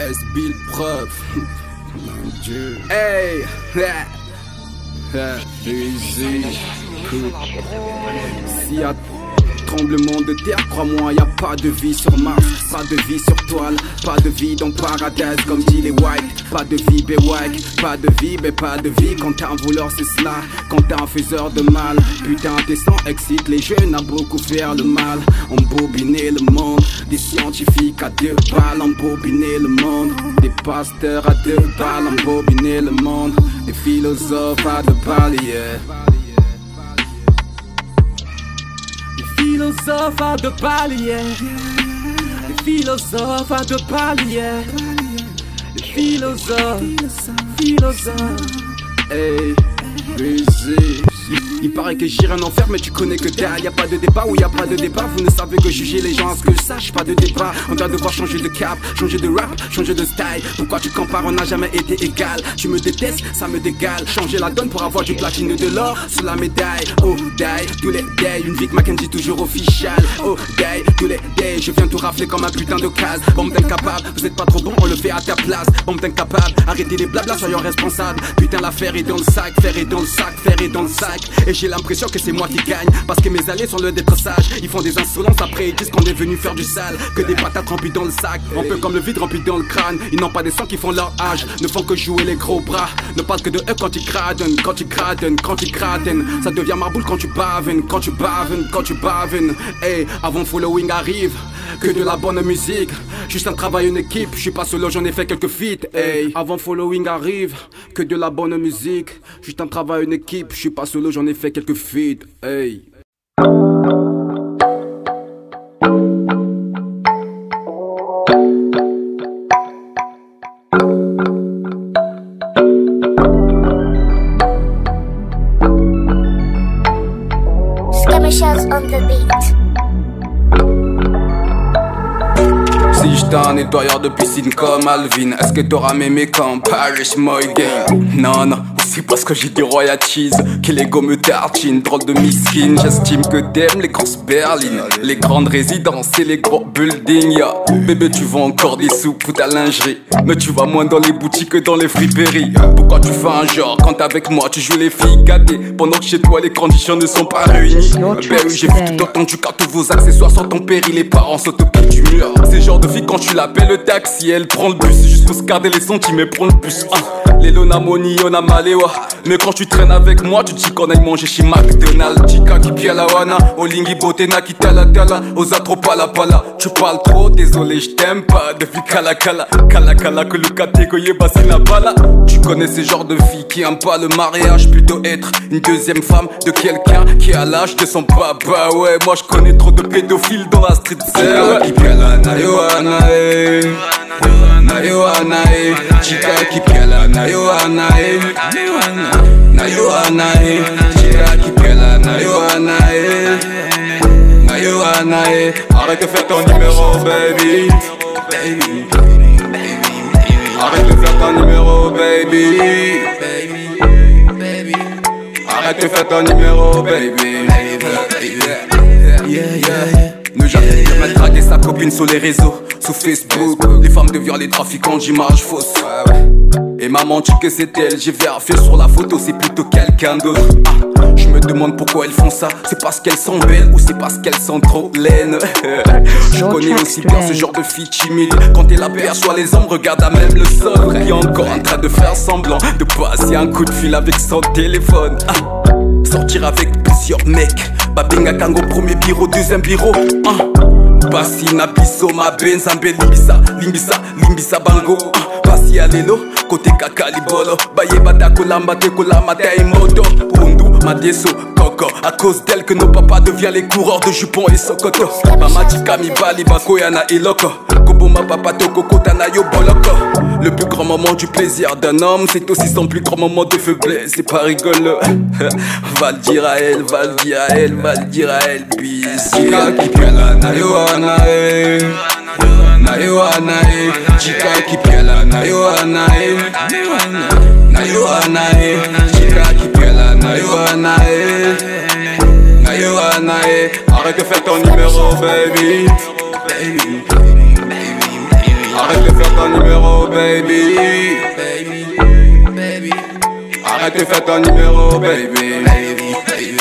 S Bill preuve. Mon Dieu. Hey! A tremblement de terre, crois-moi, y a pas de vie sur Mars, pas de vie sur toile, pas de vie dans Paradise, comme dit les White, pas de vie, béwack, pas de vie, mais pas de vie, quand t'es un voleur, c'est cela, quand t'es un faiseur de mal, putain, tes sangs excite les jeunes à beaucoup faire le mal, embobiner le monde, des scientifiques à deux balles, embobiner le monde, des pasteurs à deux balles, embobiner le monde, des philosophes à deux balles, yeah. Philosophes à deux paliers. Les philosophes à deux paliers. Les philosophes. Il, paraît que j'irai en enfer, mais tu connais que dalle. Y a pas de débat ou y a pas de débat. Vous ne savez que juger les gens à ce que je sache. Pas de débat. On doit devoir changer de cap, changer de rap, changer de style. Pourquoi tu compares On n'a jamais été égal. Tu me détestes, ça me dégale. Changer la donne pour avoir du platine de l'or sur la médaille. Oh, die, tous les days. Une vie que Mackenzie toujours official. Oh, die, tous les days. Je viens tout rafler comme un putain de case. Bombe capable, vous êtes pas trop bon, on le fait à ta place. Bombe capable, arrêtez les blabla, soyons responsables. Putain, l'affaire est dans le sac, fer est dans le sac, fer est dans le sac. Et j'ai l'impression que c'est moi qui gagne. Parce que mes alliés sont le d'être sages. Ils font des insolences après. Ils disent qu'on est venu faire du sale. Que des patates remplies dans le sac. Un peu comme le vide rempli dans le crâne. Ils n'ont pas des sangs qui font leur âge. Ne font que jouer les gros bras. Ne parlent que de eux quand ils cradent Quand ils cradent, quand ils cradent Ça devient marboule quand tu baven Quand tu baven, quand tu baven Hey, avant following arrive Que de la bonne musique. Juste un travail, une équipe. Je suis pas solo, j'en ai fait quelques feats Hey, avant following arrive Que de la bonne musique. Juste un travail, une équipe. Je suis pas solo, j'en ai fait quelques feats, hey. De piscine comme Alvin, est-ce que t'auras m'aimé quand Paris my game? Non, non, parce que j'ai des royalties que les me tartine, drôle de miskin. J'estime que t'aimes les grosses berlines, les grandes résidences et les gros buildings. Yeah. Bébé, tu vends encore des sous pour ta lingerie, mais tu vas moins dans les boutiques que dans les friperies. Pourquoi tu fais un genre quand avec moi tu joues les filles gâtées pendant que chez toi les conditions ne sont pas réunies? Ben oui, j'ai vu tout entendu car tous vos accessoires sont ton péril, les parents sont au pied du mur. C'est genre de fille quand tu l'appelles le taxi, elle prend le bus juste pour se garder les sentiments, prend le bus. Ah. Les Lonamoni, on a maléwa. Mais quand tu traînes avec moi, tu dis qu'on aille manger chez McDonald's. Chica qui pia la wana, Olingi botena qui tala tala, Osa trop pala pala. Tu parles trop, désolé, je t'aime pas. Depuis kala kala, kala kala, que le kategoye la bala. Tu connais ces genres de filles qui aiment pas le mariage, plutôt être une deuxième femme de quelqu'un qui a l'âge de son papa. Ouais, moi je connais trop de pédophiles dans la street. Qui pia la na eh. na Yohana eh Chica kipela na Yohana eh Na Yohana eh Chica kipela na Yohana eh Na Yohana eh Arrête de faire ton numéro baby Arrête de faire ton numéro baby Arrête de faire ton numéro baby Yeah yeah Ne jamais mal draguer sa copine sur les réseaux. Sous Facebook Les femmes deviennent les trafiquants d'images fausses. Et maman dit que c'est elle. J'ai vérifié sur la photo C'est plutôt quelqu'un d'autre. Ah, Je me demande pourquoi elles font ça. C'est parce qu'elles sont belles Ou c'est parce qu'elles sont trop laines. Je connais aussi bien ce genre de fille timide. Quand elle aperçoit les hommes Regarde à même le sol. Est encore en train de faire semblant De passer un coup de fil avec son téléphone. Ah, Sortir avec plusieurs mecs Babinga Kango, premier bureau, deuxième bureau. Uh. Basi na biso mabenza mbe limbisa limbisa limbisa bango uh. basi ya côté kaka libolo kolamba te kolamba te pundu madeso koko à cause d'elle que nos papas deviennent les coureurs de jupons et sokoto. Bamatika mibali bakoya na eloko koboma papa tokokota na yo boloko. Le plus grand moment du plaisir d'un homme, c'est aussi son plus grand moment de faiblesse. C'est pas rigolo. va le dire à elle, va le dire à elle, va le dire à elle. Puis Chica qui piala na yoana Arrête de faire ton numéro, baby. Baby. Arrête de faire ton numéro, baby. Baby, baby. Arrête de faire ton numéro, baby. Baby, baby.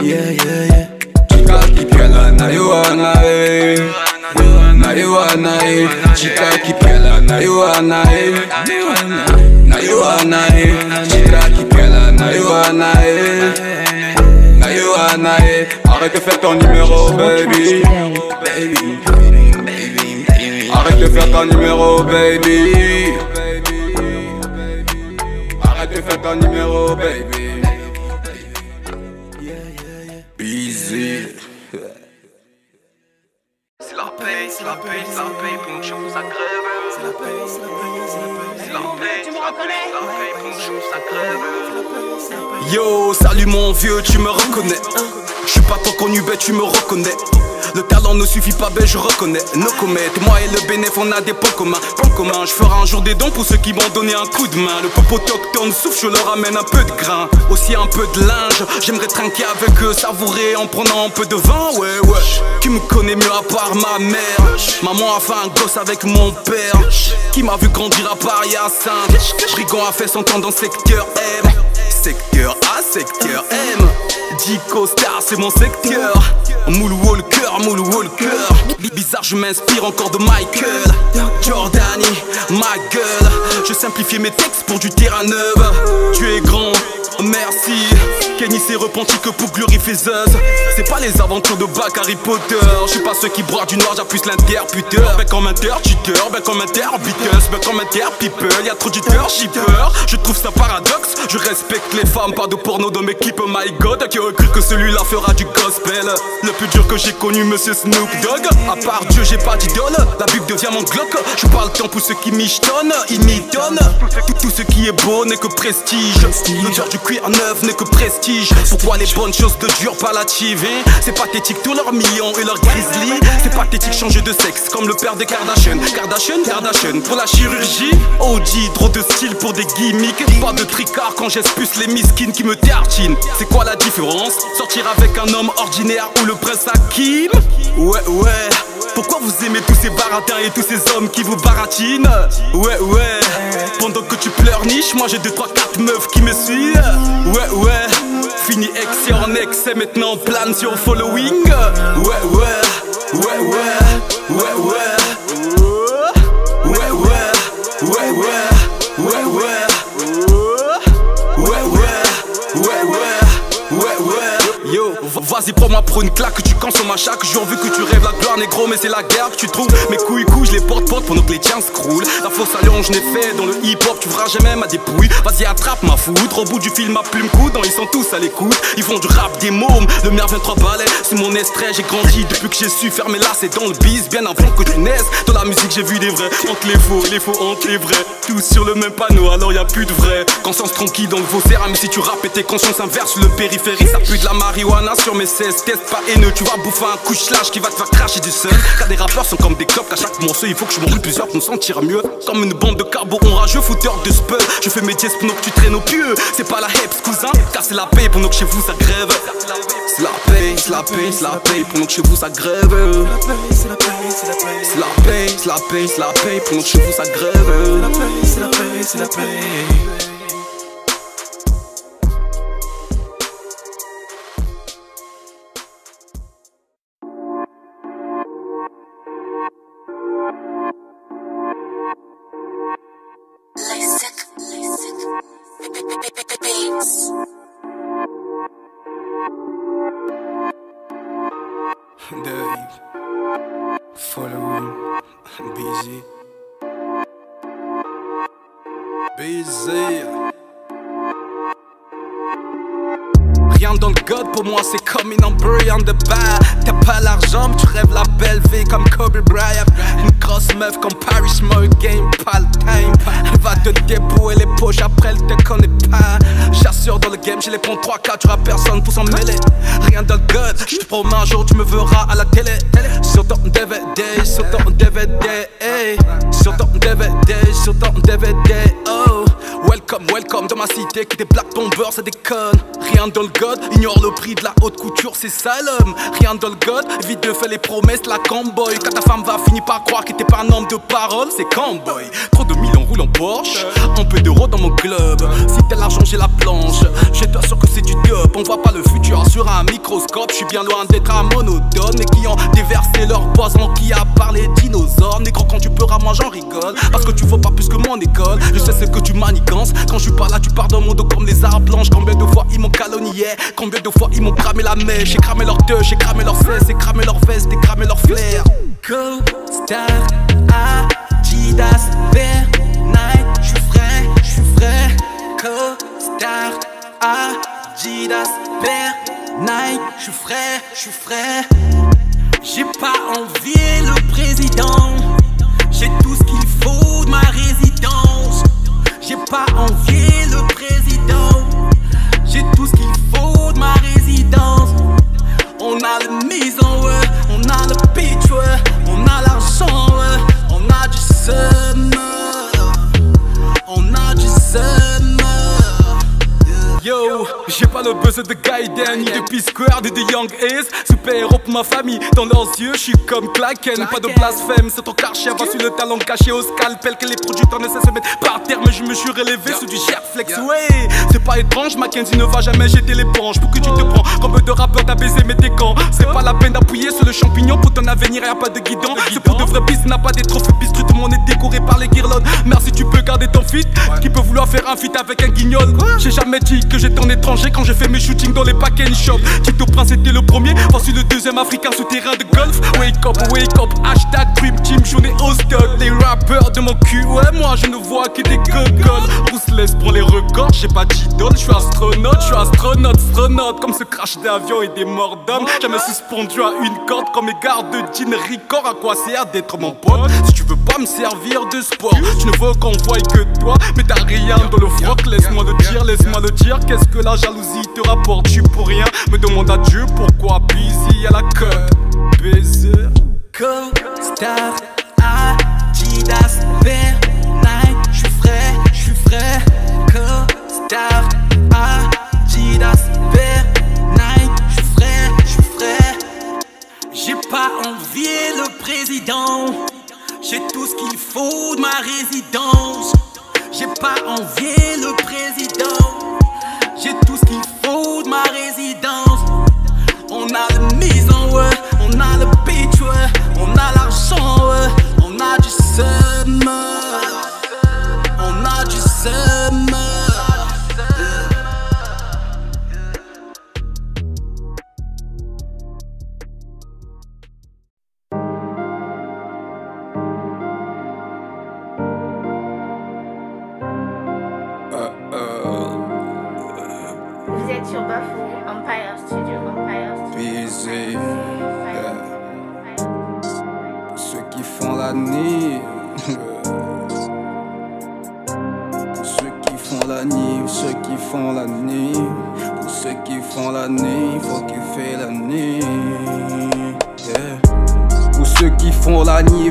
Yeah, yeah, yeah. Chica qui piela, na yuana. Na yuana. Chica na yuana. Na yuana. Arrête de faire ton numéro, baby. Baby, baby. Arrête de faire ton numéro, baby. Arrête de faire ton numéro, baby. Busy. C'est la paix, c'est la paix, c'est la paix, ça crève. C'est la paix, c'est la paix, c'est la paix. C'est la paix, tu me reconnais. Yo, salut mon vieux, tu me reconnais. Je suis pas trop connu, ben tu me reconnais. Le talent ne suffit pas, ben je reconnais. No comètes, moi et le bénéf, on a des points communs. Points communs, je ferai un jour des dons pour ceux qui m'ont donné un coup de main. Le popo autochtone souffle, je leur amène un peu de grain. Aussi un peu de linge, j'aimerais trinquer avec eux, savourer en prenant un peu de vin, ouais, ouais. Qui me connaît mieux à part ma mère? Maman a fait un gosse avec mon père. Qui m'a vu grandir à Paris à Saint. Brigand a fait son temps dans secteur M. Secteur A, secteur M. Dico Star, c'est mon secteur. Moule Walker, Moule Walker. Bizarre, je m'inspire encore de Michael. Jordani, ma gueule. Je simplifie mes textes pour du terrain neuf. Tu es grand, merci. Kenny s'est repenti que pour glorifier Zeus. C'est pas les aventures de Bac Harry Potter. Je suis pas ceux qui broient du noir, j'appuie l'interputeur. Ben comme inter, cheater, ben comme inter, Beatles, ben comme inter, people. Y'a trop d'hitter, shipper. Je trouve ça paradoxe. Je respecte les femmes, pas de porno dans mes clips. My god, qui aurait cru que celui-là fera du gospel. Le plus dur que j'ai connu, monsieur Snoop Dogg. À part Dieu, j'ai pas d'idole. La Bible devient mon Glock. Je parle tant pour ceux qui m'ichetonnent, ils m'y. Tout, tout ce qui est beau n'est que prestige. L'odeur du cuir neuf n'est que prestige. Pourquoi les bonnes choses de dur palliative hein? C'est pathétique, tous leurs millions et leurs grizzly. C'est pathétique, changer de sexe comme le père des Kardashian. Kardashian, Kardashian. Pour la chirurgie, OG, trop de style pour des gimmicks. Pas de tricard quand j'expulse les miskines qui me tartinent. C'est quoi la différence? Sortir avec un homme ordinaire ou le prince Hakim? Ouais, ouais. Pourquoi vous aimez tous ces baratins et tous ces hommes qui vous baratinent? Ouais, ouais. Pendant que tu pleurniches, moi j'ai 2, 3, 4 meufs qui me suivent. Ouais, ouais. Fini ex et en ex et maintenant plane sur following. Ouais. Ouais, ouais. Ouais, ouais. Ouais, vas-y, prends-moi pour une claque, tu consommes à chaque jour vu que tu rêves la gloire, négro, mais c'est la guerre que tu trouves. Mes couilles couilles, les porte porte pendant que les tiens scroulent. La fausse alliance, je n'ai fait dans le hip-hop, tu verras jamais ma dépouille. Vas-y, attrape ma foutre, au bout du film, ma plume coudant, ils sont tous à l'écoute. Ils font du rap des mômes, le mien 23 balais. Sous mon estrait, j'ai grandi depuis que j'ai su fermer là, c'est dans le bis, bien avant que tu naisses. Dans la musique, j'ai vu des vrais, entre les faux, les faux entre les vrais. Tous sur le même panneau, alors y a plus de vrai. Conscience tranquille dans le vaussaire, mais si tu rappes et tes consciences inverses, le périphérie, ça pue de la marijuana sur mes 16 tests pas haineux? Tu vas bouffer un couche lâche qui va te faire cracher du seul. Car des rappeurs sont comme des clopes, qu'à chaque morceau, il faut que je m'en plusieurs pour me sentir mieux. Comme une bande de carbo rageux, fouteur de spell. Je fais mes dièses pendant que tu traînes au pieu. C'est pas la heps, cousin, car c'est la paix pendant que chez vous ça grève. C'est la paix, c'est la paix, c'est la paix pendant que chez vous ça grève. C'est la paix, c'est la paix, C'est la paix, c'est la paix, c'est la pendant que chez vous ça grève. la paix, c'est la paix, c'est la paix. Dave, following, busy, busy. God pour moi c'est comme une embrouille en de bas T'as pas l'argent mais tu rêves la belle vie comme Kobe Bryant. Une grosse meuf comme Paris Morgan, pas le time Elle va te débouer les poches après elle te connaît pas. Chasseur dans le game j'ai les ponts 3 4 tu personne pour s'en mêler. Rien le god, je te promets un jour tu me verras à la télé. Sur ton DVD, sur ton DVD hey. Sur ton DVD, sur ton DVD oh Welcome, welcome dans ma cité qui des black bombers, ça déconne. Rien dans god, ignore le prix de la haute couture, c'est l'homme. Rien dans god, vite de faire les promesses, la camboy. Quand ta femme va finir par croire que t'es pas un homme de parole, c'est camboy. Trop de millions roule en Porsche, un peu d'euros dans mon club. Si t'as l'argent, j'ai la planche. J'ai sûr que c'est du top, on voit pas le futur sur un microscope. Je suis bien loin d'être un monotone. Les clients déversé leur poison qui a parlé dinosaures. Négro, quand tu peux moi j'en rigole. Parce que tu vaux pas plus que mon école. Je sais ce que tu manigances. Quand je suis pas là, tu pars dans mon dos comme les arbres blanches. Combien de fois ils m'ont calomnié? Combien de fois ils m'ont cramé la mèche? J'ai cramé leur deux, j'ai cramé leurs fesses, j'ai cramé leur veste, j'ai cramé leur flair. Go, star, Adidas, Bear, Night. J'suis frais, j'suis frais. Go, star, Adidas, Bear, Night. J'suis frais, j'suis frais. J'ai pas envié le président. J'ai tout ce qu'il faut de ma résidence. Pas envié le président. J'ai tout ce qu'il faut de ma résidence. On a le mise en on a le pitch, on a l'argent, on a du seum. On a du seum. Yo, j'ai pas le besoin de Gaiden, ni de P-Square, ni de Young Ace. Super-héros pour ma famille, dans leurs yeux, je suis comme Klaken. Pas de blasphème, c'est ton quartier, va sur le talent caché au scalpel. Que les producteurs ne cessent de mettre par terre, mais je me suis relevé sous du flex. Ouais, c'est pas étrange, Mackenzie ne va jamais jeter l'éponge. Pour que tu te prends comme de rappeur, t'as baisé mes décans. C'est pas la peine d'appuyer sur le champignon pour ton avenir, y'a pas de guidon. C'est pour de vrais pistes, n'a pas des trophées biscuits, tout le monde est décoré par les guirlandes. Merci, tu peux garder ton fit, qui peut vouloir faire un fit avec un guignol? J'ai jamais dit que j'étais en étranger quand j'ai fait mes shootings dans les pack and shop. Tito Prince était le premier, voici le deuxième africain sous terrain de golf. Wake up, wake up, hashtag Dream Team, ai au stock. Les rappeurs de mon cul, ouais, moi je ne vois que des gogoles. laisse pour les records, j'ai pas d'idole, je suis astronaute, je suis astronaute, astronaute. Comme ce crash d'avion et des morts d'hommes. Jamais suspendu à une corde comme mes gardes de jean record. À quoi sert d'être mon pote? Si tu veux me servir de sport? Tu ne veux qu'on voie que toi, mais t'as rien dans le froc. Laisse-moi le dire, laisse-moi le dire. Qu'est-ce que la jalousie te rapporte? Tu pour rien. Me demande à Dieu pourquoi busy à la queue. Baiser. Co-star Adidas Bear Night J'suis frais, j'suis frais. Co-star Adidas Bear Night J'suis frais, j'suis frais. J'ai pas envié le président J'ai tout ce qu'il faut de ma résidence. J'ai pas envié le président Get Empire Studio, Pour ceux qui font la. Pour ceux qui font la pour ceux qui font la. Pour ceux qui font la faut Pour ceux qui font la nuit.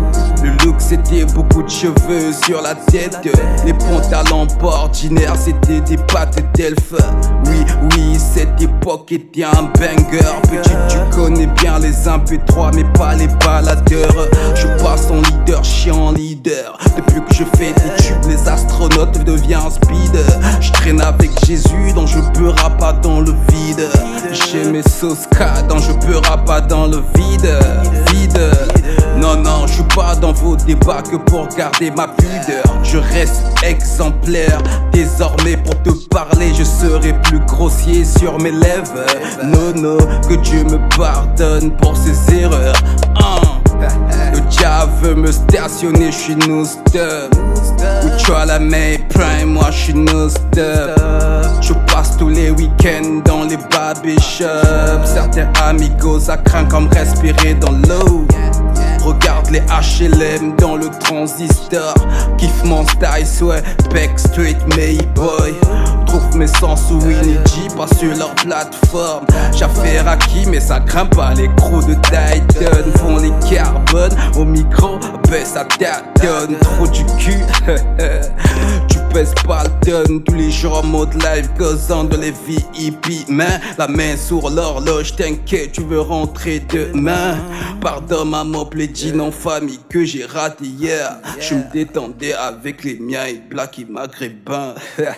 le look c'était beaucoup de cheveux sur la tête. Les pantalons pas ordinaires c'était des pattes d'elfe Oui oui cette époque était un banger. Petit tu connais bien les MP3 mais pas les baladeurs. Je passe en leader, chien en leader. Depuis que je fais des tubes les astronautes deviennent speed Je traîne avec Jésus donc je peurerai pas dans le vide. J'ai mes sauces donc je peurerai pas dans le vide. Vide. Non non je suis pas dans vos débats que pour garder ma pudeur. Je reste exemplaire. Désormais, pour te parler, je serai plus grossier sur mes lèvres. Non, non, que Dieu me pardonne pour ses erreurs. Le diable veut me stationner, je suis no stop. Ou tu as la main prime, moi je suis no stop. Je passe tous les week-ends dans les shops Certains amigos, ça craint comme respirer dans l'eau. Regarde les HLM dans le transistor. Kiffe mon style, soit Backstreet Mayboy. Trouve mes sens sous Winnie G, pas sur leur plateforme. J'affaire à qui, mais ça grimpe pas. Les crocs de Titan font les carbones. Au micro, baisse à donne Trop du cul, pèses pas le. Tous les jours en mode live, causant de les VIP. Main, la main sur l'horloge, t'inquiète, tu veux rentrer demain. Pardon, maman, plaidine en famille que j'ai raté hier. Je me détendais avec les miens et black et maghrébins.